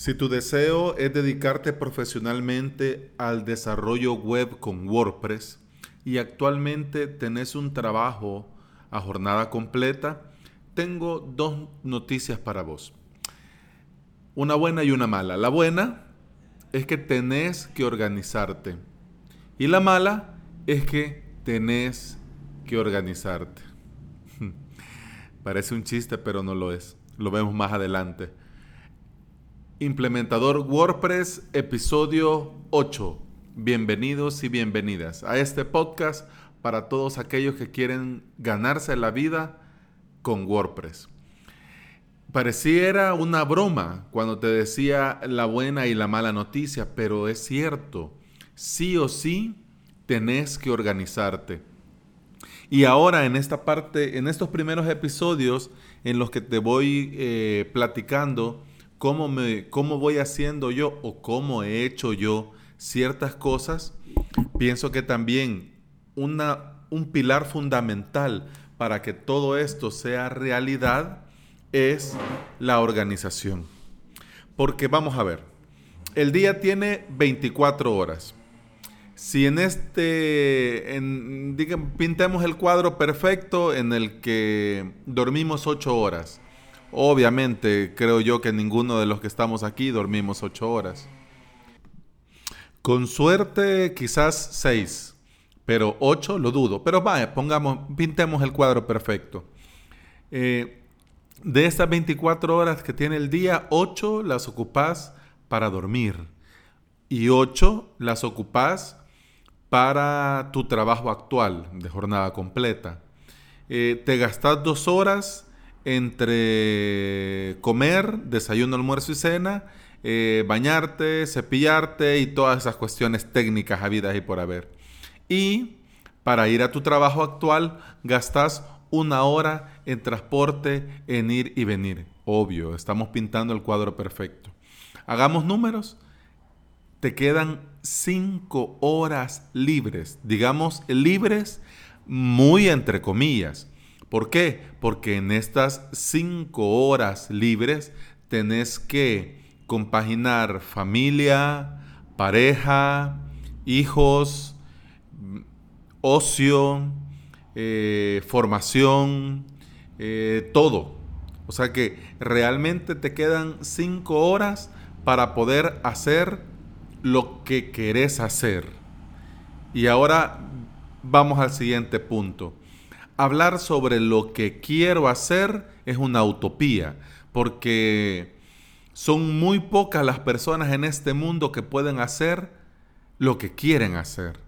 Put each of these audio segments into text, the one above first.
Si tu deseo es dedicarte profesionalmente al desarrollo web con WordPress y actualmente tenés un trabajo a jornada completa, tengo dos noticias para vos. Una buena y una mala. La buena es que tenés que organizarte. Y la mala es que tenés que organizarte. Parece un chiste, pero no lo es. Lo vemos más adelante. Implementador WordPress, episodio 8. Bienvenidos y bienvenidas a este podcast para todos aquellos que quieren ganarse la vida con WordPress. Pareciera una broma cuando te decía la buena y la mala noticia, pero es cierto. Sí o sí tenés que organizarte. Y ahora en esta parte, en estos primeros episodios en los que te voy eh, platicando cómo, me, cómo voy haciendo yo o cómo he hecho yo ciertas cosas, pienso que también una, un pilar fundamental para que todo esto sea realidad es la organización. Porque vamos a ver, el día tiene 24 horas. Si en este, en, pintemos el cuadro perfecto en el que dormimos 8 horas. Obviamente, creo yo que ninguno de los que estamos aquí dormimos 8 horas. Con suerte, quizás 6, pero 8 lo dudo. Pero vaya, pongamos, pintemos el cuadro perfecto. Eh, de estas 24 horas que tiene el día, 8 las ocupas para dormir y 8 las ocupas para tu trabajo actual de jornada completa. Eh, te gastas dos horas entre comer, desayuno, almuerzo y cena, eh, bañarte, cepillarte y todas esas cuestiones técnicas habidas y por haber. Y para ir a tu trabajo actual gastas una hora en transporte, en ir y venir. Obvio, estamos pintando el cuadro perfecto. Hagamos números. Te quedan cinco horas libres, digamos libres muy entre comillas. ¿Por qué? Porque en estas cinco horas libres tenés que compaginar familia, pareja, hijos, ocio, eh, formación, eh, todo. O sea que realmente te quedan cinco horas para poder hacer lo que querés hacer. Y ahora vamos al siguiente punto. Hablar sobre lo que quiero hacer es una utopía, porque son muy pocas las personas en este mundo que pueden hacer lo que quieren hacer.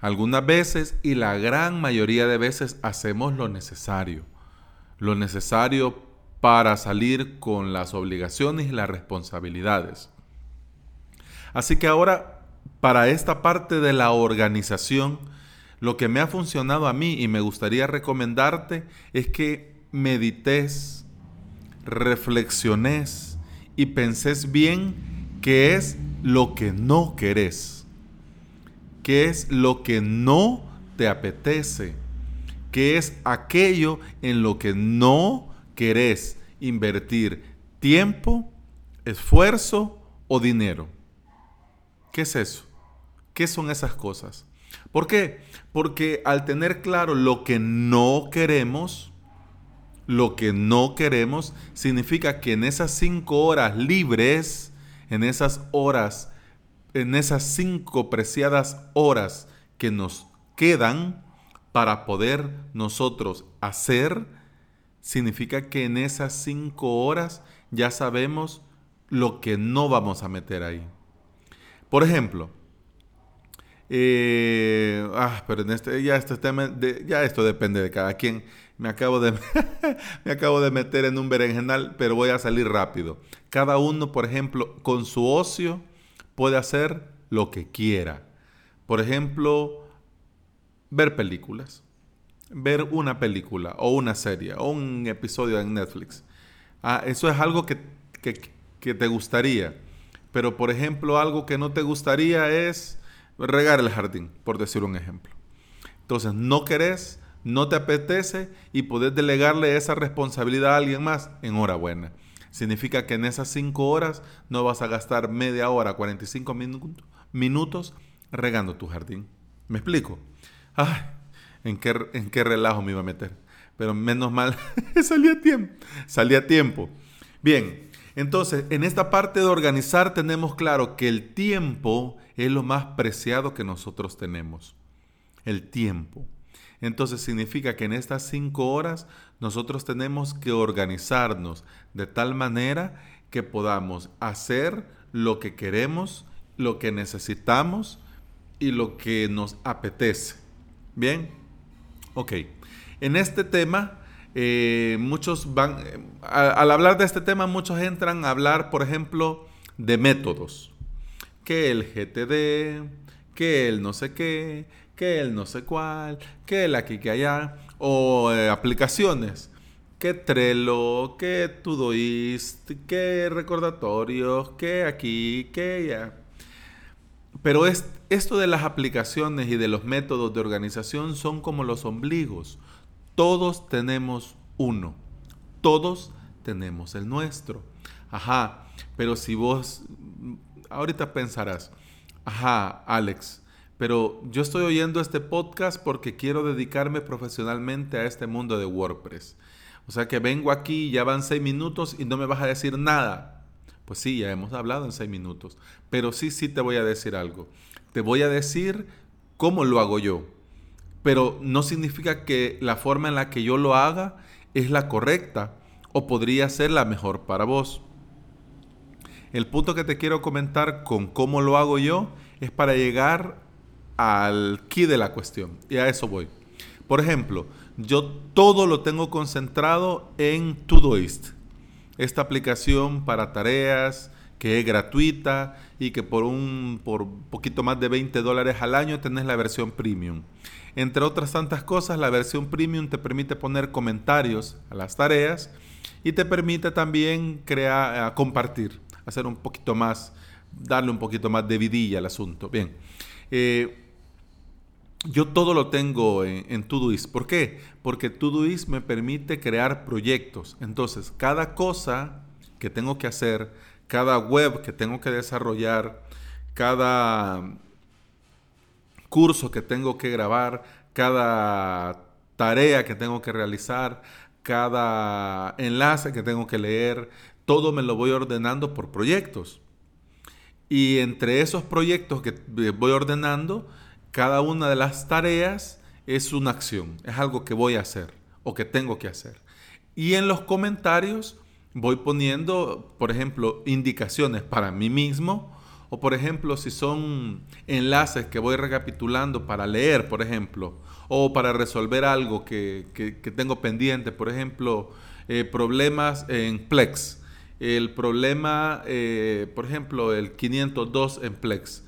Algunas veces y la gran mayoría de veces hacemos lo necesario. Lo necesario para salir con las obligaciones y las responsabilidades. Así que ahora, para esta parte de la organización, lo que me ha funcionado a mí y me gustaría recomendarte es que medites, reflexiones y penses bien qué es lo que no querés qué es lo que no te apetece, qué es aquello en lo que no querés invertir tiempo, esfuerzo o dinero. ¿Qué es eso? ¿Qué son esas cosas? ¿Por qué? Porque al tener claro lo que no queremos, lo que no queremos significa que en esas cinco horas libres, en esas horas en esas cinco preciadas horas que nos quedan para poder nosotros hacer, significa que en esas cinco horas ya sabemos lo que no vamos a meter ahí. Por ejemplo, eh, ah, pero en este, ya este ya esto depende de cada quien. Me acabo de, me acabo de meter en un berenjenal, pero voy a salir rápido. Cada uno, por ejemplo, con su ocio, puede hacer lo que quiera. Por ejemplo, ver películas. Ver una película o una serie o un episodio en Netflix. Ah, eso es algo que, que te gustaría. Pero, por ejemplo, algo que no te gustaría es regar el jardín, por decir un ejemplo. Entonces, no querés, no te apetece y podés delegarle esa responsabilidad a alguien más. Enhorabuena. Significa que en esas 5 horas no vas a gastar media hora, 45 minutos regando tu jardín. ¿Me explico? Ay, ¿en qué, en qué relajo me iba a meter? Pero menos mal, salía a tiempo. Salía a tiempo. Bien, entonces, en esta parte de organizar tenemos claro que el tiempo es lo más preciado que nosotros tenemos. El tiempo. Entonces significa que en estas cinco horas nosotros tenemos que organizarnos de tal manera que podamos hacer lo que queremos, lo que necesitamos y lo que nos apetece. Bien, ok. En este tema, eh, muchos van, eh, al hablar de este tema, muchos entran a hablar, por ejemplo, de métodos. Que el GTD, que el no sé qué, que el no sé cuál, que el aquí, que allá, o eh, aplicaciones, que Trello, que Todoist, que recordatorios, que aquí, que allá. Pero es, esto de las aplicaciones y de los métodos de organización son como los ombligos. Todos tenemos uno. Todos tenemos el nuestro. Ajá, pero si vos ahorita pensarás, ajá, Alex, pero yo estoy oyendo este podcast porque quiero dedicarme profesionalmente a este mundo de WordPress. O sea que vengo aquí, ya van seis minutos y no me vas a decir nada. Pues sí, ya hemos hablado en seis minutos. Pero sí, sí te voy a decir algo. Te voy a decir cómo lo hago yo. Pero no significa que la forma en la que yo lo haga es la correcta o podría ser la mejor para vos. El punto que te quiero comentar con cómo lo hago yo es para llegar al key de la cuestión. Y a eso voy. Por ejemplo, yo todo lo tengo concentrado en Todoist. Esta aplicación para tareas que es gratuita y que por un poquito más de 20 dólares al año tenés la versión premium. Entre otras tantas cosas, la versión premium te permite poner comentarios a las tareas y te permite también crear, compartir, hacer un poquito más, darle un poquito más de vidilla al asunto. Bien. Eh, yo todo lo tengo en, Todoist. ¿Por qué? Porque Todoist me permite crear proyectos. Entonces, cada cosa que tengo que hacer, cada web que tengo que desarrollar, cada curso que tengo que grabar, cada tarea que tengo que realizar, cada enlace que tengo que leer, todo me lo voy ordenando por proyectos. Y entre esos proyectos que voy ordenando, cada una de las tareas es una acción, es algo que voy a hacer o que tengo que hacer. Y en los comentarios voy poniendo, por ejemplo, indicaciones para mí mismo o, por ejemplo, si son enlaces que voy recapitulando para leer, por ejemplo, o para resolver algo que, tengo pendiente, por ejemplo, eh, problemas en Plex. El problema, eh, por ejemplo, el 502 en Plex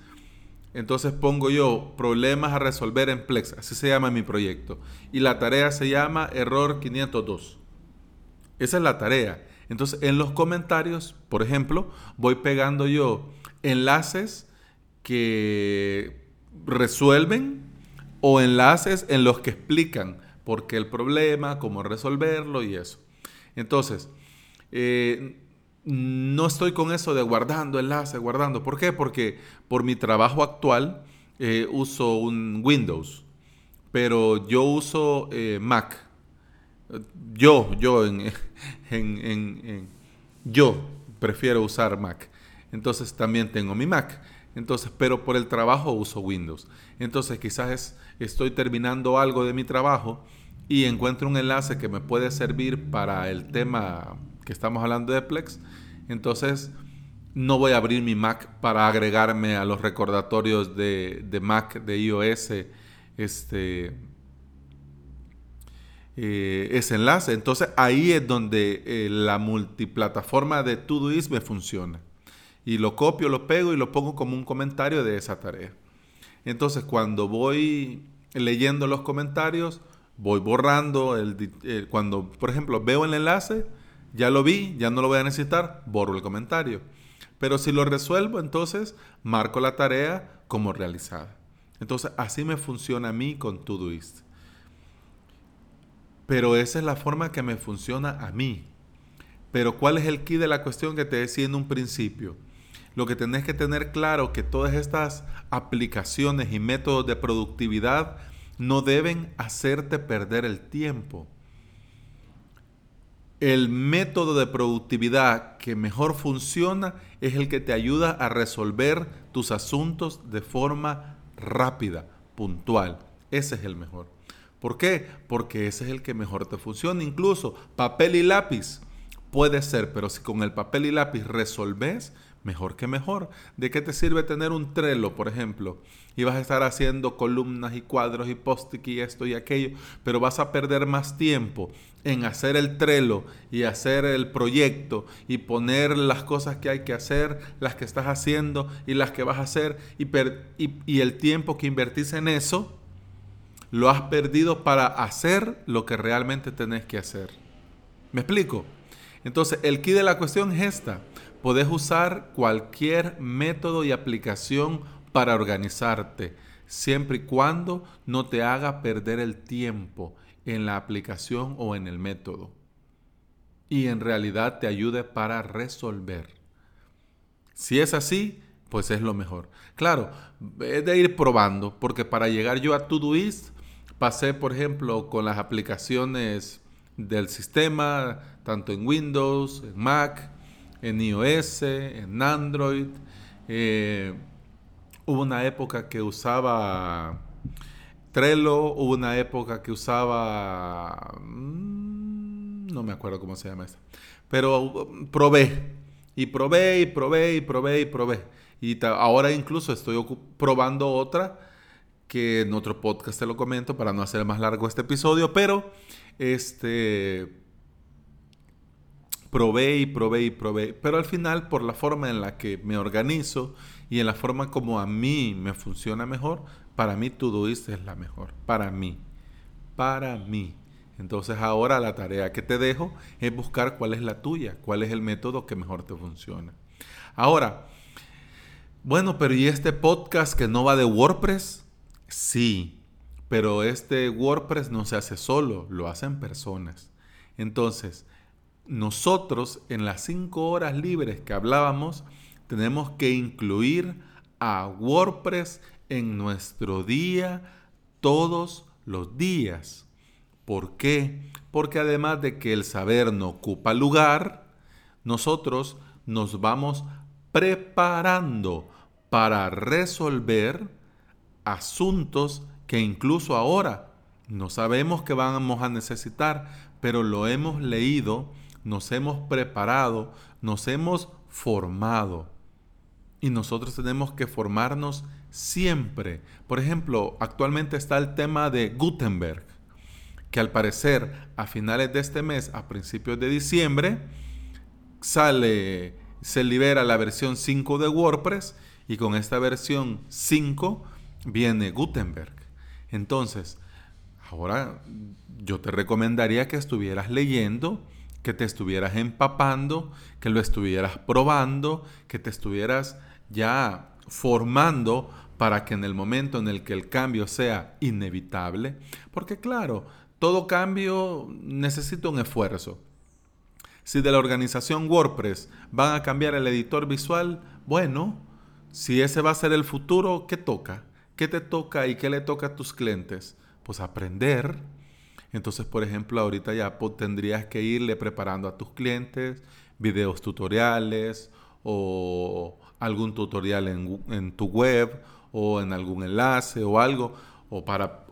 entonces pongo yo problemas a resolver en Plex, así se llama mi proyecto. Y la tarea se llama error 502. Esa es la tarea. Entonces en los comentarios, por ejemplo, voy pegando yo enlaces que resuelven o enlaces en los que explican por qué el problema, cómo resolverlo y eso. Entonces, eh, no estoy con eso de guardando enlace, guardando. ¿Por qué? Porque por mi trabajo actual eh, uso un Windows, pero yo uso eh, Mac. Yo, yo, en, en, yo prefiero usar Mac. Entonces también tengo mi Mac. Entonces, pero por el trabajo uso Windows. Entonces quizás estoy terminando algo de mi trabajo y encuentro un enlace que me puede servir para el tema que estamos hablando de Plex, entonces no voy a abrir mi Mac para agregarme a los recordatorios de, Mac, de iOS, este, eh, ese enlace. Entonces ahí es donde eh, la multiplataforma de Todoist me funciona. Y lo copio, lo pego y lo pongo como un comentario de esa tarea. Entonces cuando voy leyendo los comentarios, voy borrando, el, cuando por ejemplo veo el enlace, ya lo vi, ya no lo voy a necesitar, borro el comentario. Pero si lo resuelvo, entonces marco la tarea como realizada. Entonces así me funciona a mí con Todoist. Pero esa es la forma que me funciona a mí. Pero ¿cuál es el key de la cuestión que te decía en un principio? Lo que tenés que tener claro que todas estas aplicaciones y métodos de productividad no deben hacerte perder el tiempo. El método de productividad que mejor funciona es el que te ayuda a resolver tus asuntos de forma rápida, puntual. Ese es el mejor. ¿Por qué? Porque ese es el que mejor te funciona. Incluso papel y lápiz puede ser, pero si con el papel y lápiz resolves, mejor que mejor. ¿De qué te sirve tener un Trello, por ejemplo? Y vas a estar haciendo columnas y cuadros y post y esto y aquello, pero vas a perder más tiempo en hacer el Trello y hacer el proyecto y poner las cosas que hay que hacer, las que estás haciendo y las que vas a hacer y, y el tiempo que invertís en eso, lo has perdido para hacer lo que realmente tenés que hacer. ¿Me explico? Entonces, el key de la cuestión es esta. Podés usar cualquier método y aplicación para organizarte, siempre y cuando no te haga perder el tiempo en la aplicación o en el método. Y en realidad te ayude para resolver. Si es así, pues es lo mejor. Claro, es de ir probando, porque para llegar yo a Todoist pasé, por ejemplo, con las aplicaciones del sistema, tanto en Windows, en Mac, en iOS, en Android. Eh, hubo una época que usaba Trello, hubo una época que usaba... Mm, no me acuerdo cómo se llama esa. Pero uh, probé, y probé, y probé, y probé, y probé. Y ahora incluso estoy probando otra que en otro podcast te lo comento para no hacer más largo este episodio, pero este probé y probé y probé, pero al final por la forma en la que me organizo y en la forma como a mí me funciona mejor, para mí Todoist es la mejor, para mí, para mí. Entonces ahora la tarea que te dejo es buscar cuál es la tuya, cuál es el método que mejor te funciona. Ahora, bueno, pero ¿y este podcast que no va de WordPress? Sí, pero este WordPress no se hace solo, lo hacen personas. Entonces, nosotros en las cinco horas libres que hablábamos, tenemos que incluir a WordPress en nuestro día todos los días. ¿Por qué? Porque además de que el saber no ocupa lugar, nosotros nos vamos preparando para resolver asuntos que incluso ahora no sabemos que vamos a necesitar, pero lo hemos leído, nos hemos preparado, nos hemos formado. Y nosotros tenemos que formarnos siempre. Por ejemplo, actualmente está el tema de Gutenberg, que al parecer a finales de este mes, a principios de diciembre, sale, se libera la versión 5 de WordPress y con esta versión 5 viene Gutenberg. Entonces, ahora yo te recomendaría que estuvieras leyendo, que te estuvieras empapando, que lo estuvieras probando, que te estuvieras ya formando para que en el momento en el que el cambio sea inevitable, porque claro, todo cambio necesita un esfuerzo. Si de la organización WordPress van a cambiar el editor visual, bueno, si ese va a ser el futuro, ¿qué toca? ¿Qué te toca y qué le toca a tus clientes? Pues aprender. Entonces, por ejemplo, ahorita ya tendrías que irle preparando a tus clientes videos tutoriales o algún tutorial en, tu web o en algún enlace o algo, o, para,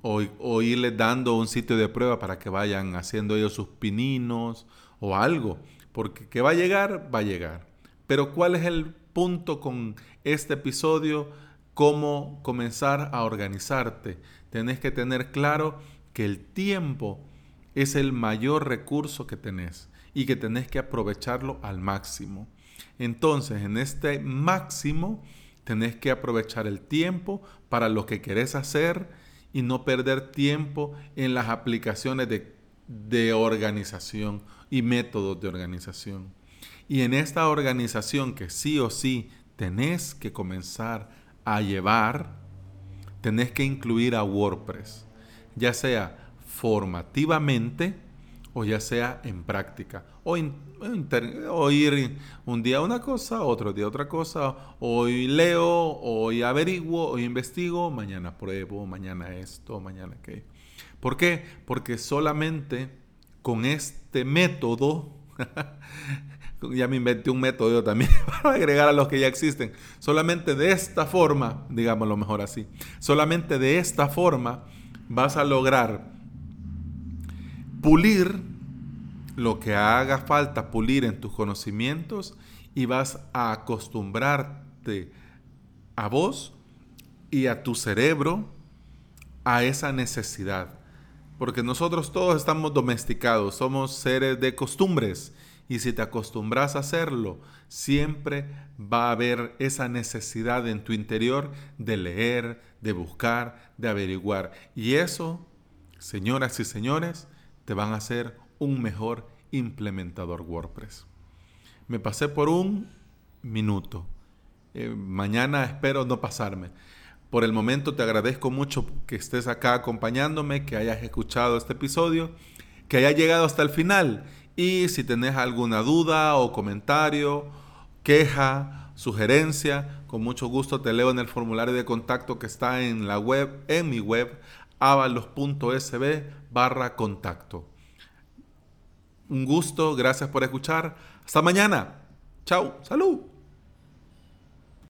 o, dando un sitio de prueba para que vayan haciendo ellos sus pininos o algo. Porque que va a llegar, va a llegar. Pero ¿cuál es el punto con este episodio? cómo comenzar a organizarte. Tenés que tener claro que el tiempo es el mayor recurso que tenés y que tenés que aprovecharlo al máximo. Entonces, en este máximo, tenés que aprovechar el tiempo para lo que querés hacer y no perder tiempo en las aplicaciones de, de organización y métodos de organización. Y en esta organización que sí o sí tenés que comenzar a llevar, tenés que incluir a WordPress, ya sea formativamente o ya sea en práctica. o, ir un día una cosa, otro día otra cosa, hoy leo, hoy averiguo, hoy investigo, mañana pruebo, mañana esto, mañana qué. ¿Por qué? Porque solamente con este método, ya me inventé un método también para agregar a los que ya existen, solamente de esta forma, digámoslo mejor así, solamente de esta forma vas a lograr pulir lo que haga falta pulir en tus conocimientos y vas a acostumbrarte a vos y a tu cerebro a esa necesidad. Porque nosotros todos estamos domesticados, somos seres de costumbres. Y si te acostumbras a hacerlo, siempre va a haber esa necesidad en tu interior de leer, de buscar, de averiguar. Y eso, señoras y señores, te van a hacer un mejor implementador WordPress. Me pasé por un minuto. Eh, mañana espero no pasarme. Por el momento te agradezco mucho que estés acá acompañándome, que hayas escuchado este episodio, que hayas llegado hasta el final. Y si tenés alguna duda o comentario, queja, sugerencia, con mucho gusto te leo en el formulario de contacto que está en la web, en mi web, avalos.sb barra contacto. Un gusto, gracias por escuchar. Hasta mañana. Chao, salud.